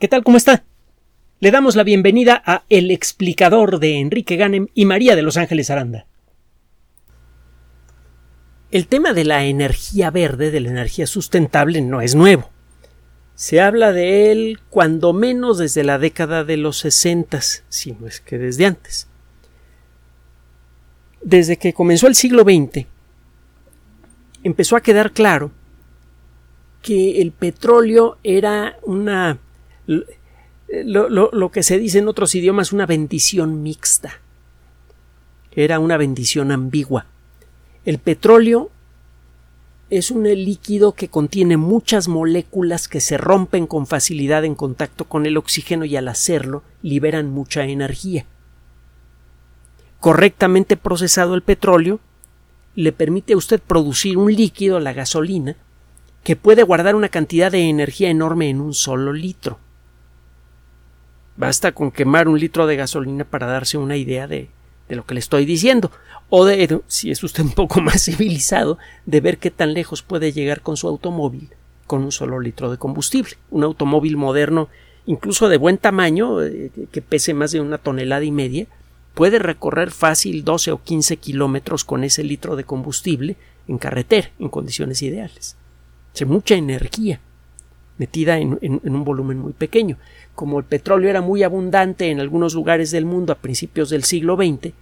¿Qué tal? ¿Cómo está? Le damos la bienvenida a El explicador de Enrique Ganem y María de Los Ángeles Aranda. El tema de la energía verde, de la energía sustentable, no es nuevo. Se habla de él cuando menos desde la década de los sesentas, si no es que desde antes. Desde que comenzó el siglo XX, empezó a quedar claro que el petróleo era una lo, que se dice en otros idiomas una bendición mixta. Era una bendición ambigua. El petróleo es un líquido que contiene muchas moléculas que se rompen con facilidad en contacto con el oxígeno y al hacerlo liberan mucha energía. Correctamente procesado el petróleo le permite a usted producir un líquido, la gasolina, que puede guardar una cantidad de energía enorme en un solo litro. Basta con quemar un litro de gasolina para darse una idea de, de lo que le estoy diciendo. O de, si es usted un poco más civilizado, de ver qué tan lejos puede llegar con su automóvil con un solo litro de combustible. Un automóvil moderno, incluso de buen tamaño, eh, que pese más de una tonelada y media, puede recorrer fácil 12 o 15 kilómetros con ese litro de combustible en carretera, en condiciones ideales. Es mucha energía metida en, un volumen muy pequeño. Como el petróleo era muy abundante en algunos lugares del mundo a principios del siglo XX,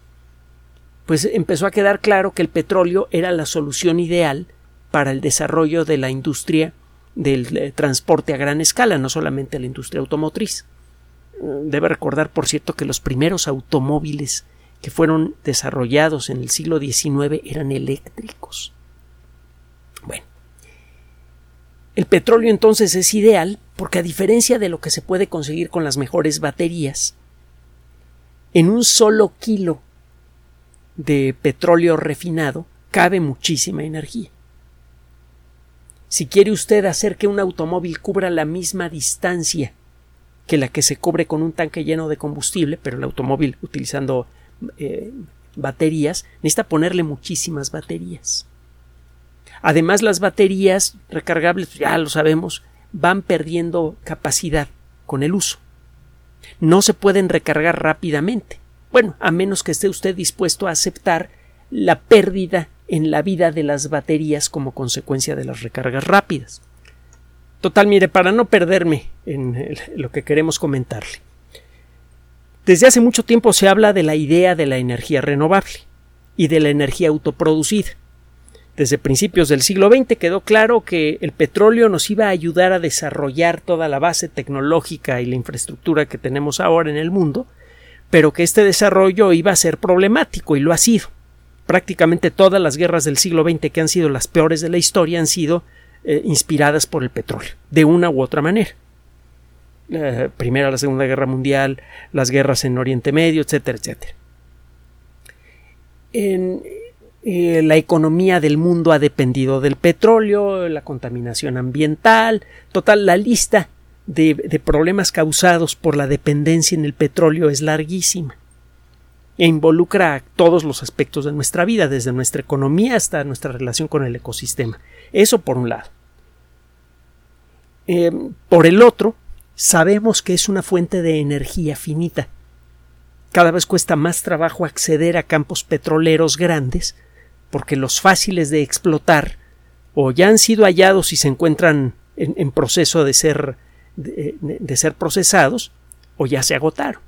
pues empezó a quedar claro que el petróleo era la solución ideal para el desarrollo de la industria del eh, transporte a gran escala, no solamente la industria automotriz. Debe recordar, por cierto, que los primeros automóviles que fueron desarrollados en el siglo XIX eran eléctricos. Bueno, el petróleo entonces es ideal porque a diferencia de lo que se puede conseguir con las mejores baterías, en un solo kilo de petróleo refinado cabe muchísima energía. Si quiere usted hacer que un automóvil cubra la misma distancia que la que se cubre con un tanque lleno de combustible, pero el automóvil utilizando eh, baterías, necesita ponerle muchísimas baterías. Además, las baterías recargables, ya lo sabemos, van perdiendo capacidad con el uso. No se pueden recargar rápidamente. Bueno, a menos que esté usted dispuesto a aceptar la pérdida en la vida de las baterías como consecuencia de las recargas rápidas. Total, mire, para no perderme en lo que queremos comentarle. Desde hace mucho tiempo se habla de la idea de la energía renovable y de la energía autoproducida. Desde principios del siglo XX quedó claro que el petróleo nos iba a ayudar a desarrollar toda la base tecnológica y la infraestructura que tenemos ahora en el mundo, pero que este desarrollo iba a ser problemático y lo ha sido. Prácticamente todas las guerras del siglo XX que han sido las peores de la historia han sido eh, inspiradas por el petróleo, de una u otra manera. La primera, la Segunda Guerra Mundial, las guerras en Oriente Medio, etcétera, etcétera. En, eh, la economía del mundo ha dependido del petróleo, la contaminación ambiental, total, la lista de, problemas causados por la dependencia en el petróleo es larguísima e involucra a todos los aspectos de nuestra vida, desde nuestra economía hasta nuestra relación con el ecosistema. Eso por un lado. Eh, por el otro, sabemos que es una fuente de energía finita. Cada vez cuesta más trabajo acceder a campos petroleros grandes porque los fáciles de explotar o ya han sido hallados y se encuentran en, proceso de ser, de, ser procesados o ya se agotaron.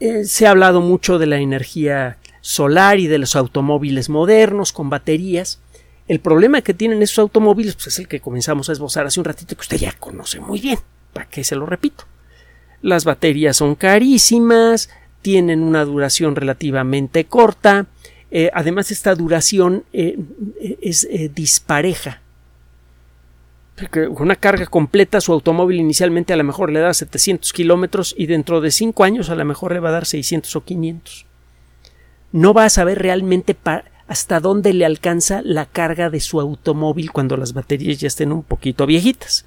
Eh, se ha hablado mucho de la energía solar y de los automóviles modernos con baterías. El problema que tienen esos automóviles pues, es el que comenzamos a esbozar hace un ratito que usted ya conoce muy bien. ¿Para qué se lo repito? Las baterías son carísimas, tienen una duración relativamente corta, eh, además, esta duración eh, es eh, dispareja. con una carga completa, su automóvil inicialmente a lo mejor le da 700 kilómetros y dentro de 5 años a lo mejor le va a dar 600 o 500. No va a saber realmente hasta dónde le alcanza la carga de su automóvil cuando las baterías ya estén un poquito viejitas.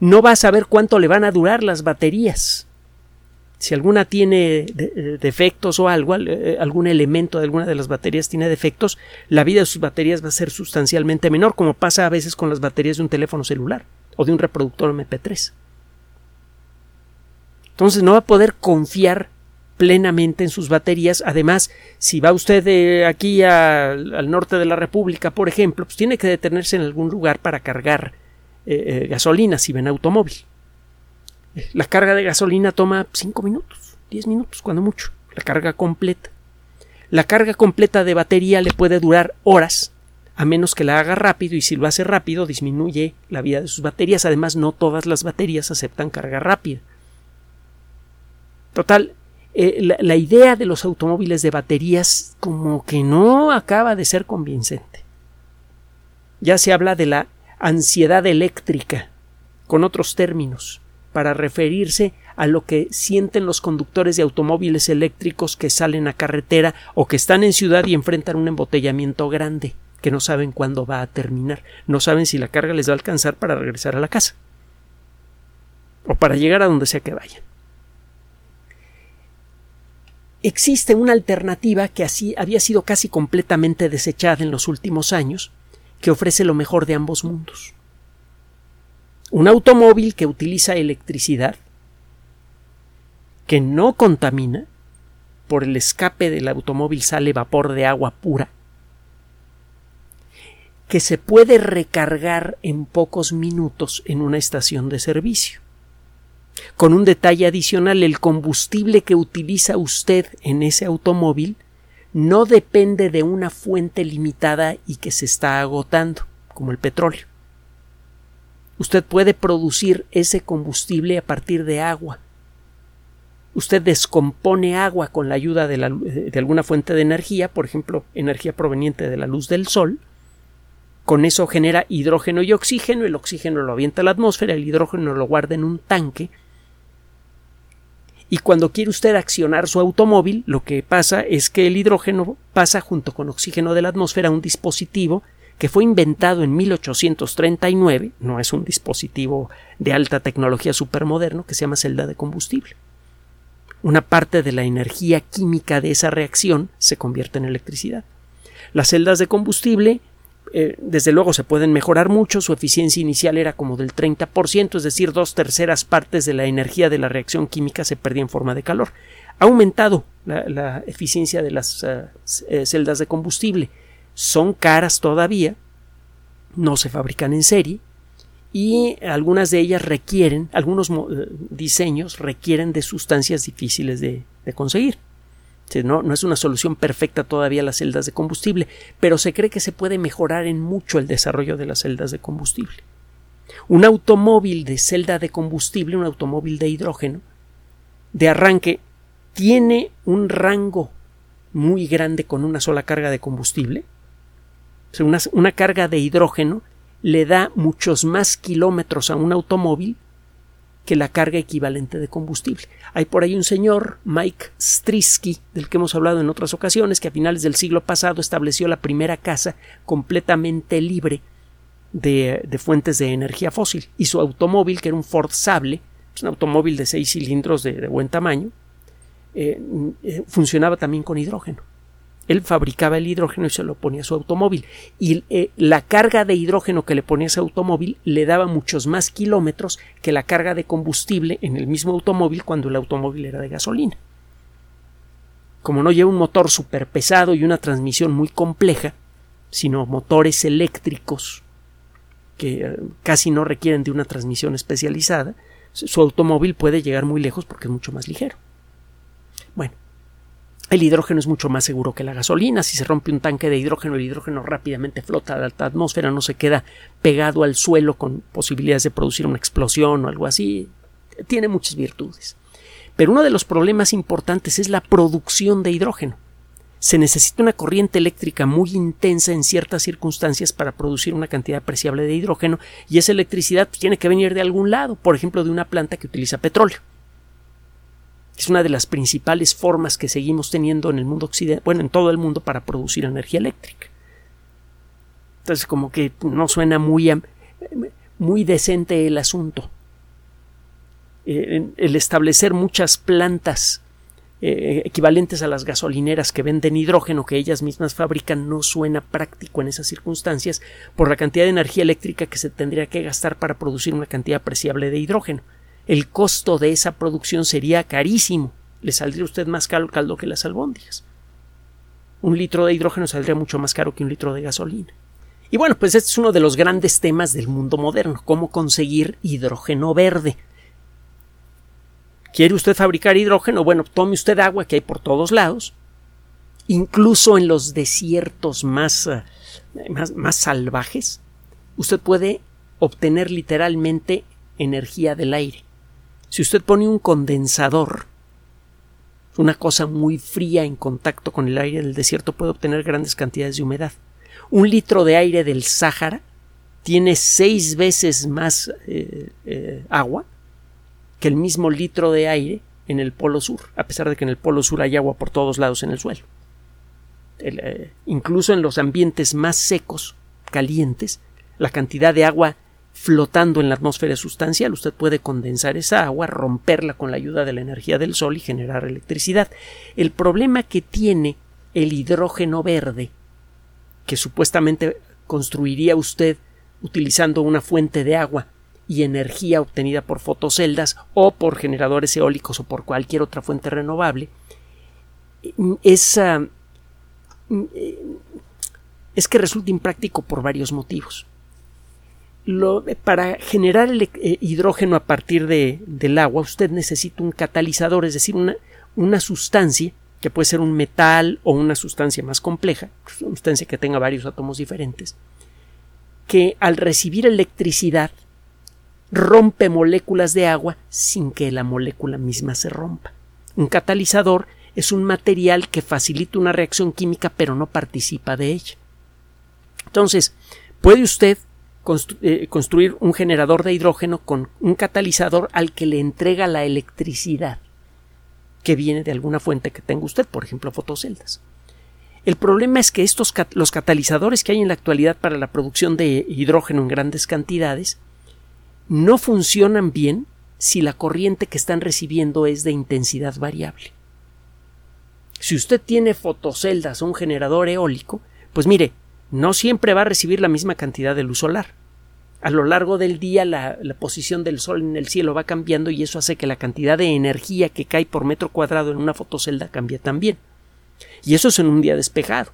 No va a saber cuánto le van a durar las baterías si alguna tiene eh, defectos o algo, eh, algún elemento de alguna de las baterías tiene defectos, la vida de sus baterías va a ser sustancialmente menor, como pasa a veces con las baterías de un teléfono celular. o de un reproductor MP3. Entonces no va a poder confiar plenamente en sus baterías. Además, si va usted de aquí al norte de la República, por ejemplo, pues tiene que detenerse en algún lugar para cargar eh, eh, gasolina si ven automóvil. La carga de gasolina toma 5 minutos, 10 minutos, cuando mucho. La carga completa. La carga completa de batería le puede durar horas, a menos que la haga rápido, y si lo hace rápido disminuye la vida de sus baterías. Además, no todas las baterías aceptan carga rápida. Total, eh, la, idea de los automóviles de baterías como que no acaba de ser convincente. Ya se habla de la ansiedad eléctrica, con otros términos, para referirse a lo que sienten los conductores de automóviles eléctricos que salen a carretera o que están en ciudad y enfrentan un embotellamiento grande, que no saben cuándo va a terminar, no saben si la carga les va a alcanzar para regresar a la casa o para llegar a donde sea que vayan existe una alternativa que así había sido casi completamente desechada en los últimos años, que ofrece lo mejor de ambos mundos. Un automóvil que utiliza electricidad, que no contamina, por el escape del automóvil sale vapor de agua pura, que se puede recargar en pocos minutos en una estación de servicio. Con un detalle adicional, el combustible que utiliza usted en ese automóvil no depende de una fuente limitada y que se está agotando, como el petróleo. Usted puede producir ese combustible a partir de agua. Usted descompone agua con la ayuda de, de, alguna fuente de energía, por ejemplo, energía proveniente de la luz del sol. Con eso genera hidrógeno y oxígeno, el oxígeno lo avienta a la atmósfera, el hidrógeno lo guarda en un tanque y cuando quiere usted accionar su automóvil, lo que pasa es que el hidrógeno pasa junto con oxígeno de la atmósfera a un dispositivo que fue inventado en 1839, no es un dispositivo de alta tecnología supermoderno, que se llama celda de combustible. Una parte de la energía química de esa reacción se convierte en electricidad. Las celdas de combustible eh, desde luego se pueden mejorar mucho, su eficiencia inicial era como del 30%, es decir, dos terceras partes de la energía de la reacción química se perdía en forma de calor. Ha aumentado la, eficiencia de las eh, eh, celdas de combustible. Son caras todavía, no se fabrican en serie y algunas de ellas requieren, algunos diseños requieren de sustancias difíciles de conseguir. No, no es una solución perfecta todavía las celdas de combustible, pero se cree que se puede mejorar en mucho el desarrollo de las celdas de combustible. Un automóvil de celda de combustible, un automóvil de hidrógeno, de arranque, tiene un rango muy grande con una sola carga de combustible. Una, carga de hidrógeno le da muchos más kilómetros a un automóvil que la carga equivalente de combustible. Hay por ahí un señor, Mike Strisky, del que hemos hablado en otras ocasiones, que a finales del siglo pasado estableció la primera casa completamente libre de, fuentes de energía fósil. Y su automóvil, que era un Ford Sable, un automóvil de seis cilindros de, buen tamaño, eh, eh, funcionaba también con hidrógeno. Él fabricaba el hidrógeno y se lo ponía a su automóvil. Y eh, la carga de hidrógeno que le ponía a ese automóvil le daba muchos más kilómetros que la carga de combustible en el mismo automóvil cuando el automóvil era de gasolina. Como no lleva un motor súper pesado y una transmisión muy compleja, sino motores eléctricos que eh, casi no requieren de una transmisión especializada, su automóvil puede llegar muy lejos porque es mucho más ligero. Bueno, el hidrógeno es mucho más seguro que la gasolina. Si se rompe un tanque de hidrógeno, el hidrógeno rápidamente flota a la alta atmósfera, no se queda pegado al suelo con posibilidades de producir una explosión o algo así. Tiene muchas virtudes. Pero uno de los problemas importantes es la producción de hidrógeno. Se necesita una corriente eléctrica muy intensa en ciertas circunstancias para producir una cantidad apreciable de hidrógeno y esa electricidad tiene que venir de algún lado, por ejemplo de una planta que utiliza petróleo. Es una de las principales formas que seguimos teniendo en el mundo occidental, bueno, en todo el mundo para producir energía eléctrica. Entonces, como que no suena muy, muy decente el asunto. Eh, el establecer muchas plantas eh, equivalentes a las gasolineras que venden hidrógeno que ellas mismas fabrican no suena práctico en esas circunstancias por la cantidad de energía eléctrica que se tendría que gastar para producir una cantidad apreciable de hidrógeno. El costo de esa producción sería carísimo. Le saldría usted más caro el caldo que las albóndigas. Un litro de hidrógeno saldría mucho más caro que un litro de gasolina. Y bueno, pues este es uno de los grandes temas del mundo moderno, cómo conseguir hidrógeno verde. ¿Quiere usted fabricar hidrógeno? Bueno, tome usted agua que hay por todos lados, incluso en los desiertos más, eh, más, más salvajes, usted puede obtener literalmente energía del aire. Si usted pone un condensador, una cosa muy fría en contacto con el aire del desierto, puede obtener grandes cantidades de humedad. Un litro de aire del Sáhara tiene seis veces más eh, eh, agua que el mismo litro de aire en el polo sur, a pesar de que en el polo sur hay agua por todos lados en el suelo. Eh, incluso en los ambientes más secos, calientes, la cantidad de agua flotando en la atmósfera sustancial, usted puede condensar esa agua, romperla con la ayuda de la energía del sol y generar electricidad. El problema que tiene el hidrógeno verde, que supuestamente construiría usted utilizando una fuente de agua y energía obtenida por fotoceldas o por generadores eólicos o por cualquier otra fuente renovable es, es que resulta impráctico por varios motivos. Lo, para generar eh, hidrógeno a partir de, del agua usted necesita un catalizador, es decir, una, una sustancia que puede ser un metal o una sustancia más compleja, una sustancia que tenga varios átomos diferentes, que al recibir electricidad rompe moléculas de agua sin que la molécula misma se rompa. Un catalizador es un material que facilita una reacción química pero no participa de ella. Entonces, puede usted eh, construir un generador de hidrógeno con un catalizador al que le entrega la electricidad que viene de alguna fuente que tenga usted, por ejemplo, fotoceldas. El problema es que estos los catalizadores que hay en la actualidad para la producción de hidrógeno en grandes cantidades no funcionan bien si la corriente que están recibiendo es de intensidad variable. Si usted tiene fotoceldas o un generador eólico, pues mire, no siempre va a recibir la misma cantidad de luz solar. A lo largo del día la, posición del sol en el cielo va cambiando y eso hace que la cantidad de energía que cae por metro cuadrado en una fotocelda cambie también. Y eso es en un día despejado.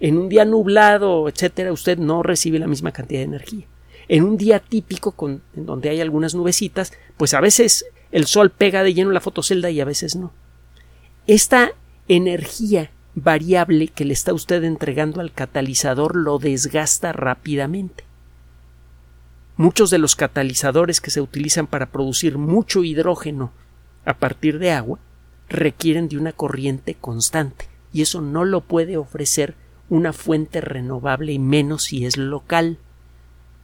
En un día nublado, etcétera, usted no recibe la misma cantidad de energía en un día típico en donde hay algunas nubecitas, pues a veces el sol pega de lleno la fotocelda y a veces no. Esta energía variable que le está usted entregando al catalizador lo desgasta rápidamente. Muchos de los catalizadores que se utilizan para producir mucho hidrógeno a partir de agua requieren de una corriente constante y eso no lo puede ofrecer una fuente renovable y menos si es local.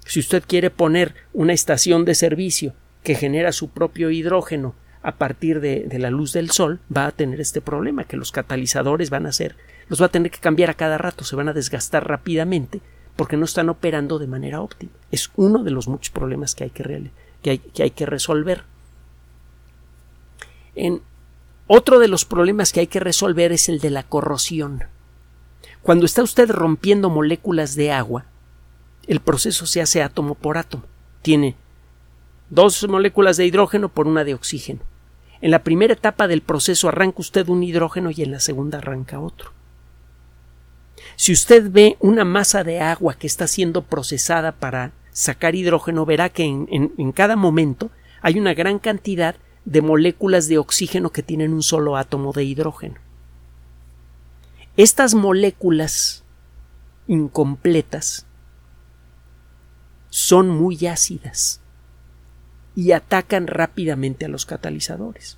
Si usted quiere poner una estación de servicio que genera su propio hidrógeno a partir de, la luz del sol, va a tener este problema, que los catalizadores van a ser, los va a tener que cambiar a cada rato, se van a desgastar rápidamente porque no están operando de manera óptima. Es uno de los muchos problemas que hay que, que, hay, que, hay que resolver. En, otro de los problemas que hay que resolver es el de la corrosión. Cuando está usted rompiendo moléculas de agua, el proceso se hace átomo por átomo. Tiene dos moléculas de hidrógeno por una de oxígeno. En la primera etapa del proceso arranca usted un hidrógeno y en la segunda arranca otro. Si usted ve una masa de agua que está siendo procesada para sacar hidrógeno, verá que en, cada momento hay una gran cantidad de moléculas de oxígeno que tienen un solo átomo de hidrógeno. Estas moléculas incompletas son muy ácidas y atacan rápidamente a los catalizadores.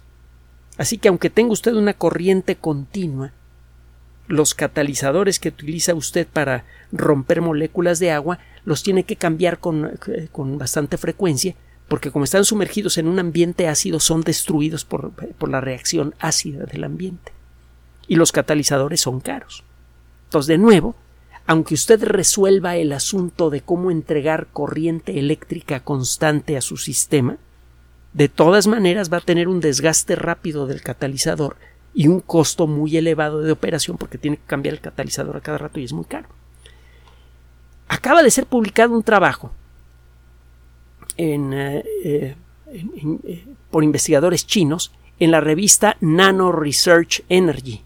Así que aunque tenga usted una corriente continua, los catalizadores que utiliza usted para romper moléculas de agua los tiene que cambiar con, con bastante frecuencia porque como están sumergidos en un ambiente ácido son destruidos por, por la reacción ácida del ambiente. Y los catalizadores son caros. Entonces, de nuevo, aunque usted resuelva el asunto de cómo entregar corriente eléctrica constante a su sistema, de todas maneras va a tener un desgaste rápido del catalizador y un costo muy elevado de operación porque tiene que cambiar el catalizador a cada rato y es muy caro. Acaba de ser publicado un trabajo eh, eh, eh, por investigadores chinos en la revista Nano Research Energy.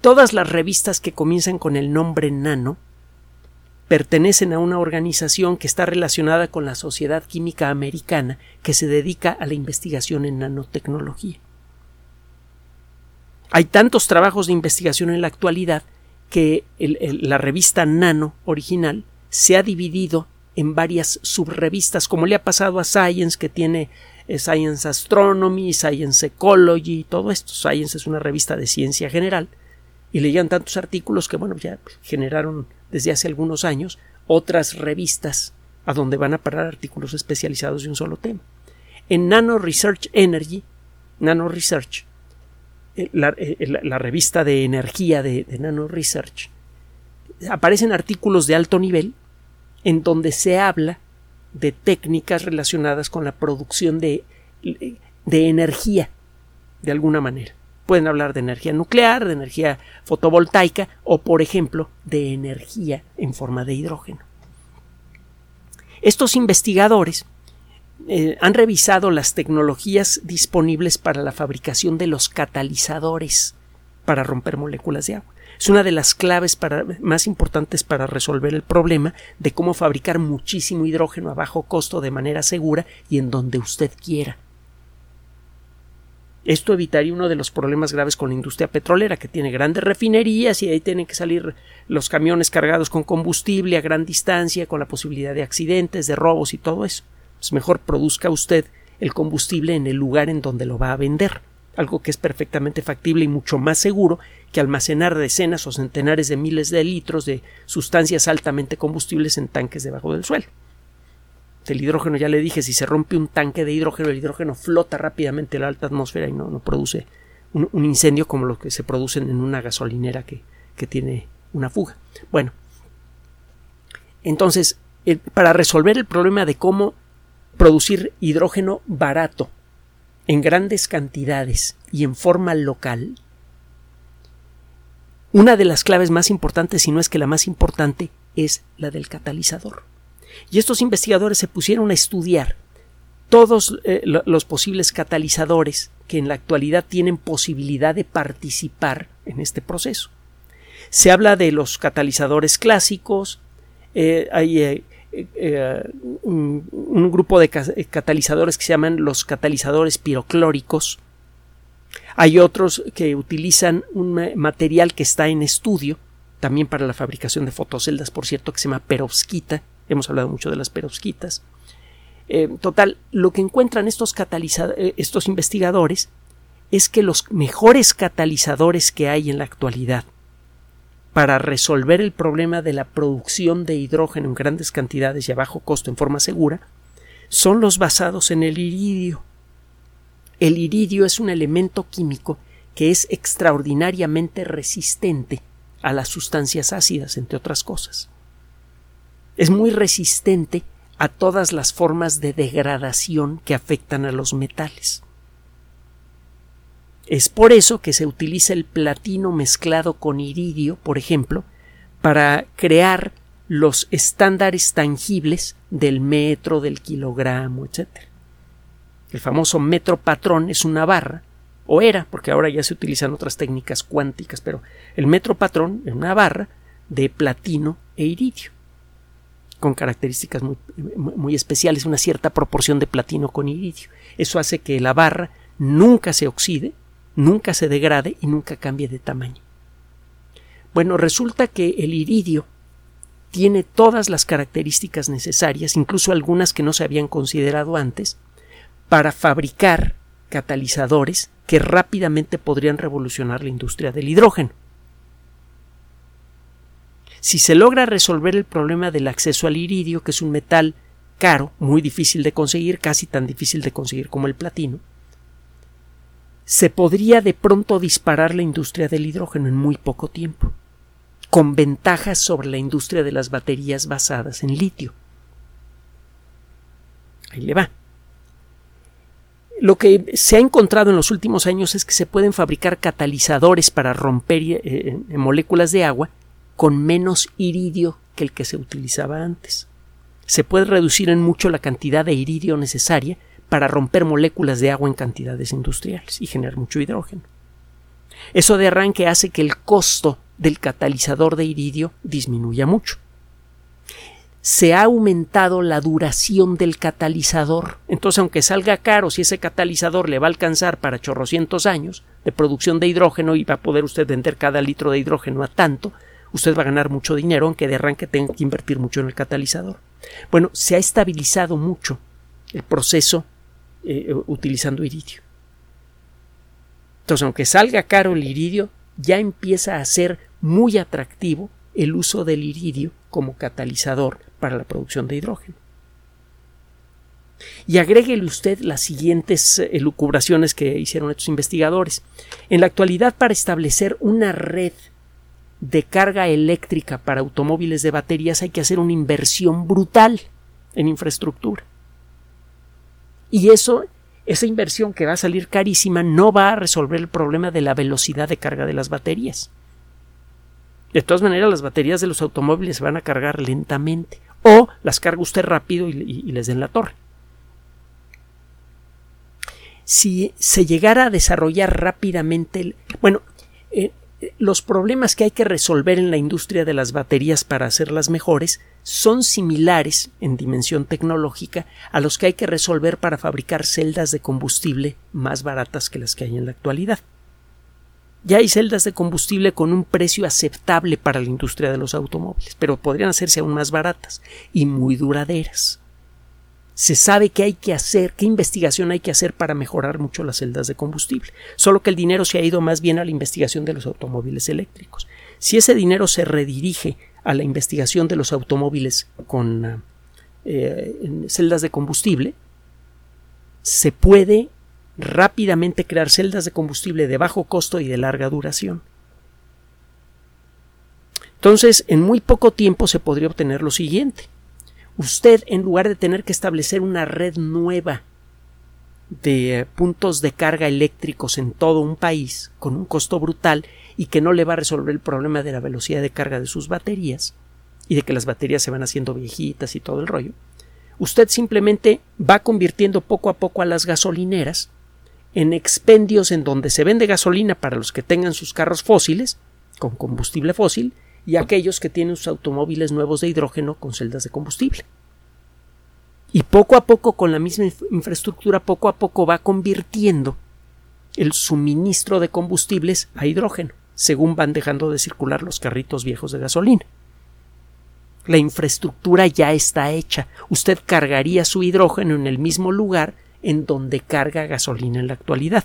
Todas las revistas que comienzan con el nombre nano pertenecen a una organización que está relacionada con la Sociedad Química Americana que se dedica a la investigación en nanotecnología. Hay tantos trabajos de investigación en la actualidad que la revista Nano original se ha dividido en varias subrevistas, como le ha pasado a Science, que tiene eh, Science Astronomy, Science Ecology, todo esto. Science es una revista de ciencia general y leían tantos artículos que, bueno, ya generaron desde hace algunos años otras revistas a donde van a parar artículos especializados de un solo tema. En Nano Research Energy, Nano Research, eh, eh, la, revista de energía de, de Nano Research, aparecen artículos de alto nivel en donde se habla de técnicas relacionadas con la producción de, de energía, de alguna manera. Pueden hablar de energía nuclear, de energía fotovoltaica o, por ejemplo, de energía en forma de hidrógeno. Estos investigadores eh, han revisado las tecnologías disponibles para la fabricación de los catalizadores para romper moléculas de agua es una de las claves más importantes para resolver el problema de cómo fabricar muchísimo hidrógeno a bajo costo de manera segura y en donde usted quiera. Esto evitaría uno de los problemas graves con la industria petrolera, que tiene grandes refinerías y ahí tienen que salir los camiones cargados con combustible a gran distancia, con la posibilidad de accidentes, de robos y todo eso. Pues mejor produzca usted el combustible en el lugar en donde lo va a vender algo que es perfectamente factible y mucho más seguro que almacenar decenas o centenares de miles de litros de sustancias altamente combustibles en tanques debajo del suelo. El hidrógeno, ya le dije, si se rompe un tanque de hidrógeno, el hidrógeno flota rápidamente en la alta atmósfera y no, produce un, incendio como lo que se producen en una gasolinera que, que tiene una fuga. Bueno, entonces, para resolver el problema de cómo producir hidrógeno barato en grandes cantidades y en forma local, una de las claves más importantes, si no es que la más importante, es la del catalizador. Y estos investigadores se pusieron a estudiar todos eh, los posibles catalizadores que en la actualidad tienen posibilidad de participar en este proceso. Se habla de los catalizadores clásicos, eh, hay eh, eh, un, grupo de catalizadores que se llaman los catalizadores piroclóricos. Hay otros que utilizan un material que está en estudio, también para la fabricación de fotoceldas, por cierto, que se llama perovskita. Hemos hablado mucho de las perovskitas. Eh, total, lo que encuentran estos, estos investigadores es que los mejores catalizadores que hay en la actualidad para resolver el problema de la producción de hidrógeno en grandes cantidades y a bajo costo en forma segura son los basados en el iridio. El iridio es un elemento químico que es extraordinariamente resistente a las sustancias ácidas, entre otras cosas. Es muy resistente a todas las formas de degradación que afectan a los metales. Es por eso que se utiliza el platino mezclado con iridio, por ejemplo, para crear los estándares tangibles del metro, del kilogramo, etc. El famoso metro patrón es una barra, o era, porque ahora ya se utilizan otras técnicas cuánticas, pero el metro patrón es una barra de platino e iridio, con características muy, muy especiales, una cierta proporción de platino con iridio. Eso hace que la barra nunca se oxide, nunca se degrade y nunca cambie de tamaño. Bueno, resulta que el iridio tiene todas las características necesarias, incluso algunas que no se habían considerado antes, para fabricar catalizadores que rápidamente podrían revolucionar la industria del hidrógeno. Si se logra resolver el problema del acceso al iridio, que es un metal caro, muy difícil de conseguir, casi tan difícil de conseguir como el platino, se podría de pronto disparar la industria del hidrógeno en muy poco tiempo, con ventajas sobre la industria de las baterías basadas en litio. Ahí le va. lo que se ha encontrado en los últimos años es que se pueden fabricar catalizadores para romper eh, moléculas de agua con menos iridio que el que se utilizaba antes. Se puede reducir en mucho la cantidad de iridio necesaria para romper moléculas de agua en cantidades industriales y generar mucho hidrógeno. Eso de arranque hace que el costo del catalizador de iridio disminuya mucho se ha aumentado la duración del catalizador. Entonces, aunque salga caro, si ese catalizador le va a alcanzar para chorrocientos años de producción de hidrógeno y va a poder usted vender cada litro de hidrógeno a tanto, usted va a ganar mucho dinero, aunque de arranque tenga que invertir mucho en el catalizador. Bueno, se ha estabilizado mucho el proceso eh, utilizando iridio. Entonces, aunque salga caro el iridio, ya empieza a ser muy atractivo el uso del iridio como catalizador para la producción de hidrógeno. Y agréguele usted las siguientes eh, elucubraciones que hicieron estos investigadores. En la actualidad, para establecer una red de carga eléctrica para automóviles de baterías hay que hacer una inversión brutal en infraestructura. Y eso, esa inversión que va a salir carísima, no va a resolver el problema de la velocidad de carga de las baterías. De todas maneras, las baterías de los automóviles se van a cargar lentamente o las carga usted rápido y, les den la torre. Si se llegara a desarrollar rápidamente, bueno, eh, los problemas que hay que resolver en la industria de las baterías para hacerlas mejores son similares en dimensión tecnológica a los que hay que resolver para fabricar celdas de combustible más baratas que las que hay en la actualidad. Ya hay celdas de combustible con un precio aceptable para la industria de los automóviles, pero podrían hacerse aún más baratas y muy duraderas. Se sabe qué hay que hacer, qué investigación hay que hacer para mejorar mucho las celdas de combustible, solo que el dinero se ha ido más bien a la investigación de los automóviles eléctricos. Si ese dinero se redirige a la investigación de los automóviles con eh, celdas de combustible, se puede rápidamente crear celdas de combustible de bajo costo y de larga duración. Entonces, en muy poco tiempo se podría obtener lo siguiente. Usted, en lugar de tener que establecer una red nueva de puntos de carga eléctricos en todo un país, con un costo brutal y que no le va a resolver el problema de la velocidad de carga de sus baterías y de que las baterías se van haciendo viejitas y todo el rollo, usted simplemente va convirtiendo poco a poco a las gasolineras en expendios en donde se vende gasolina para los que tengan sus carros fósiles con combustible fósil y aquellos que tienen sus automóviles nuevos de hidrógeno con celdas de combustible. Y poco a poco, con la misma infraestructura, poco a poco va convirtiendo el suministro de combustibles a hidrógeno, según van dejando de circular los carritos viejos de gasolina. La infraestructura ya está hecha. Usted cargaría su hidrógeno en el mismo lugar en donde carga gasolina en la actualidad.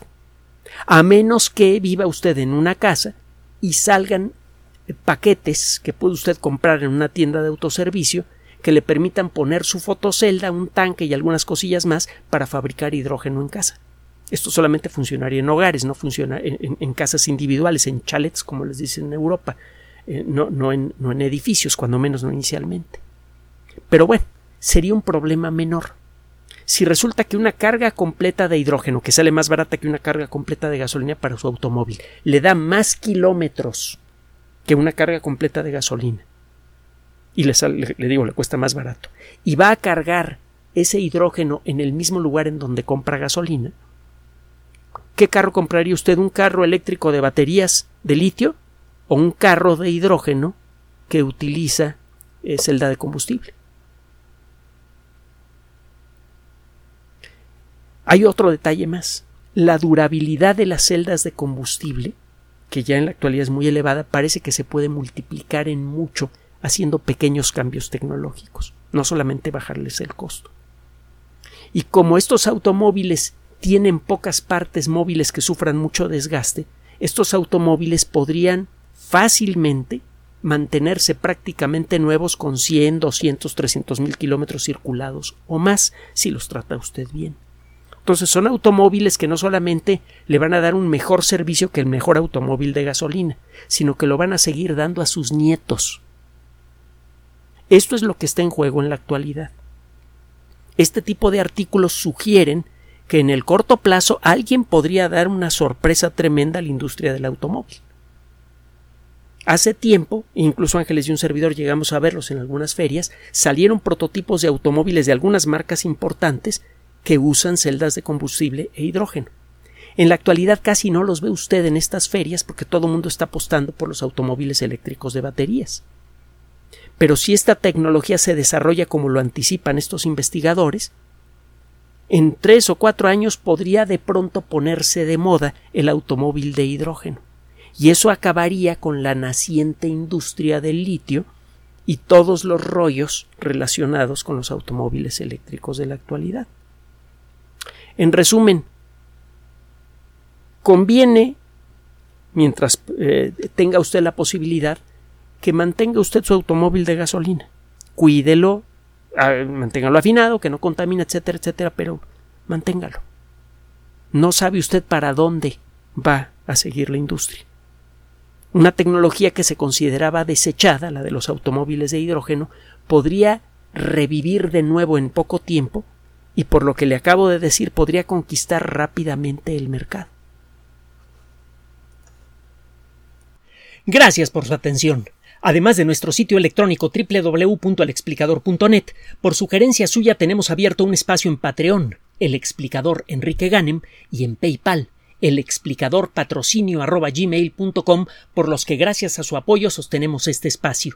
A menos que viva usted en una casa y salgan paquetes que puede usted comprar en una tienda de autoservicio que le permitan poner su fotocelda, un tanque y algunas cosillas más para fabricar hidrógeno en casa. Esto solamente funcionaría en hogares, no funciona en, casas individuales, en chalets, como les dicen en Europa, eh, no, no, en, no en edificios, cuando menos no inicialmente. Pero bueno, sería un problema menor si resulta que una carga completa de hidrógeno, que sale más barata que una carga completa de gasolina para su automóvil, le da más kilómetros que una carga completa de gasolina, y le, le, digo, le cuesta más barato, y va a cargar ese hidrógeno en el mismo lugar en donde compra gasolina, ¿qué carro compraría usted? ¿Un carro eléctrico de baterías de litio o un carro de hidrógeno que utiliza eh, celda de combustible? Hay otro detalle más. La durabilidad de las celdas de combustible, que ya en la actualidad es muy elevada, parece que se puede multiplicar en mucho haciendo pequeños cambios tecnológicos, no solamente bajarles el costo. Y como estos automóviles tienen pocas partes móviles que sufran mucho desgaste, estos automóviles podrían fácilmente mantenerse prácticamente nuevos con 100, 200, 300 mil kilómetros circulados o más si los trata usted bien. Entonces son automóviles que no solamente le van a dar un mejor servicio que el mejor automóvil de gasolina, sino que lo van a seguir dando a sus nietos. Esto es lo que está en juego en la actualidad. Este tipo de artículos sugieren que en el corto plazo alguien podría dar una sorpresa tremenda a la industria del automóvil. Hace tiempo, incluso Ángeles y un servidor llegamos a verlos en algunas ferias, salieron prototipos de automóviles de algunas marcas importantes que usan celdas de combustible e hidrógeno. En la actualidad casi no los ve usted en estas ferias porque todo el mundo está apostando por los automóviles eléctricos de baterías. Pero si esta tecnología se desarrolla como lo anticipan estos investigadores, en tres o cuatro años podría de pronto ponerse de moda el automóvil de hidrógeno. Y eso acabaría con la naciente industria del litio y todos los rollos relacionados con los automóviles eléctricos de la actualidad. En resumen, conviene, mientras eh, tenga usted la posibilidad, que mantenga usted su automóvil de gasolina. Cuídelo, manténgalo afinado, que no contamine, etcétera, etcétera, pero manténgalo. No sabe usted para dónde va a seguir la industria. Una tecnología que se consideraba desechada, la de los automóviles de hidrógeno, podría revivir de nuevo en poco tiempo y por lo que le acabo de decir podría conquistar rápidamente el mercado. Gracias por su atención. Además de nuestro sitio electrónico www.alexplicador.net, por sugerencia suya tenemos abierto un espacio en Patreon, el explicador Enrique Ganem, y en PayPal, el explicador patrocinio por los que gracias a su apoyo sostenemos este espacio.